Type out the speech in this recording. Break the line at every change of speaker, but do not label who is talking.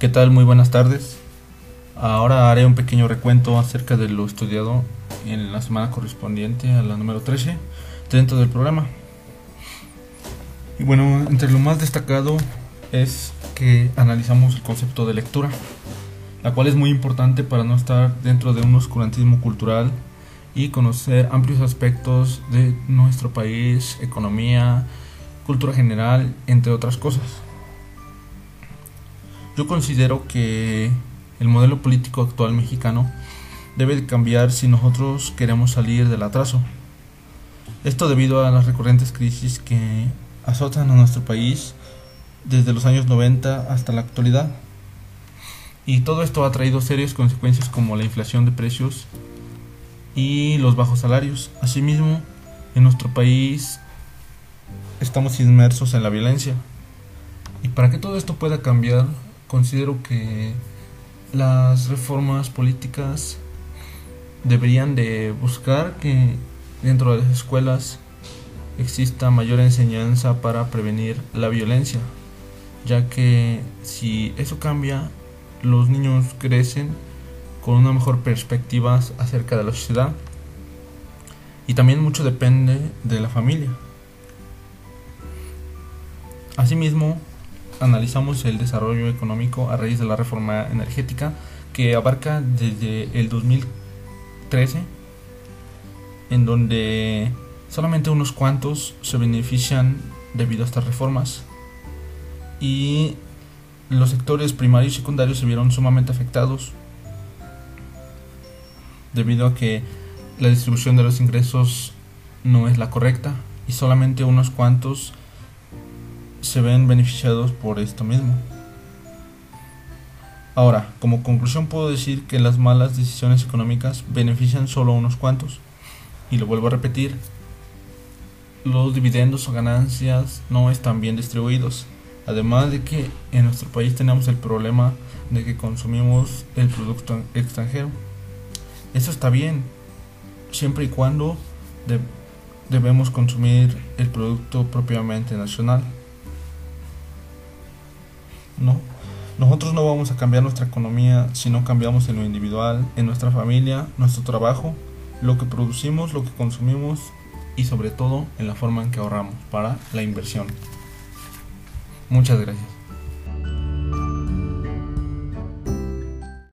¿Qué tal? Muy buenas tardes. Ahora haré un pequeño recuento acerca de lo estudiado en la semana correspondiente a la número 13 dentro del programa. Y bueno, entre lo más destacado es que analizamos el concepto de lectura, la cual es muy importante para no estar dentro de un oscurantismo cultural y conocer amplios aspectos de nuestro país, economía, cultura general, entre otras cosas. Yo considero que el modelo político actual mexicano debe de cambiar si nosotros queremos salir del atraso. Esto debido a las recurrentes crisis que azotan a nuestro país desde los años 90 hasta la actualidad. Y todo esto ha traído serias consecuencias como la inflación de precios y los bajos salarios. Asimismo, en nuestro país estamos inmersos en la violencia. Y para que todo esto pueda cambiar, considero que las reformas políticas deberían de buscar que dentro de las escuelas exista mayor enseñanza para prevenir la violencia, ya que si eso cambia, los niños crecen con una mejor perspectiva acerca de la sociedad y también mucho depende de la familia. Asimismo, analizamos el desarrollo económico a raíz de la reforma energética que abarca desde el 2013, en donde solamente unos cuantos se benefician debido a estas reformas. Y los sectores primarios y secundarios se vieron sumamente afectados debido a que la distribución de los ingresos no es la correcta y solamente unos cuantos se ven beneficiados por esto mismo. Ahora, como conclusión puedo decir que las malas decisiones económicas benefician solo a unos cuantos. Y lo vuelvo a repetir, los dividendos o ganancias no están bien distribuidos. Además de que en nuestro país tenemos el problema de que consumimos el producto extranjero. Eso está bien, siempre y cuando debemos consumir el producto propiamente nacional. No, nosotros no vamos a cambiar nuestra economía si no cambiamos en lo individual, en nuestra familia, nuestro trabajo, lo que producimos, lo que consumimos y sobre todo en la forma en que ahorramos para la inversión. Muchas gracias.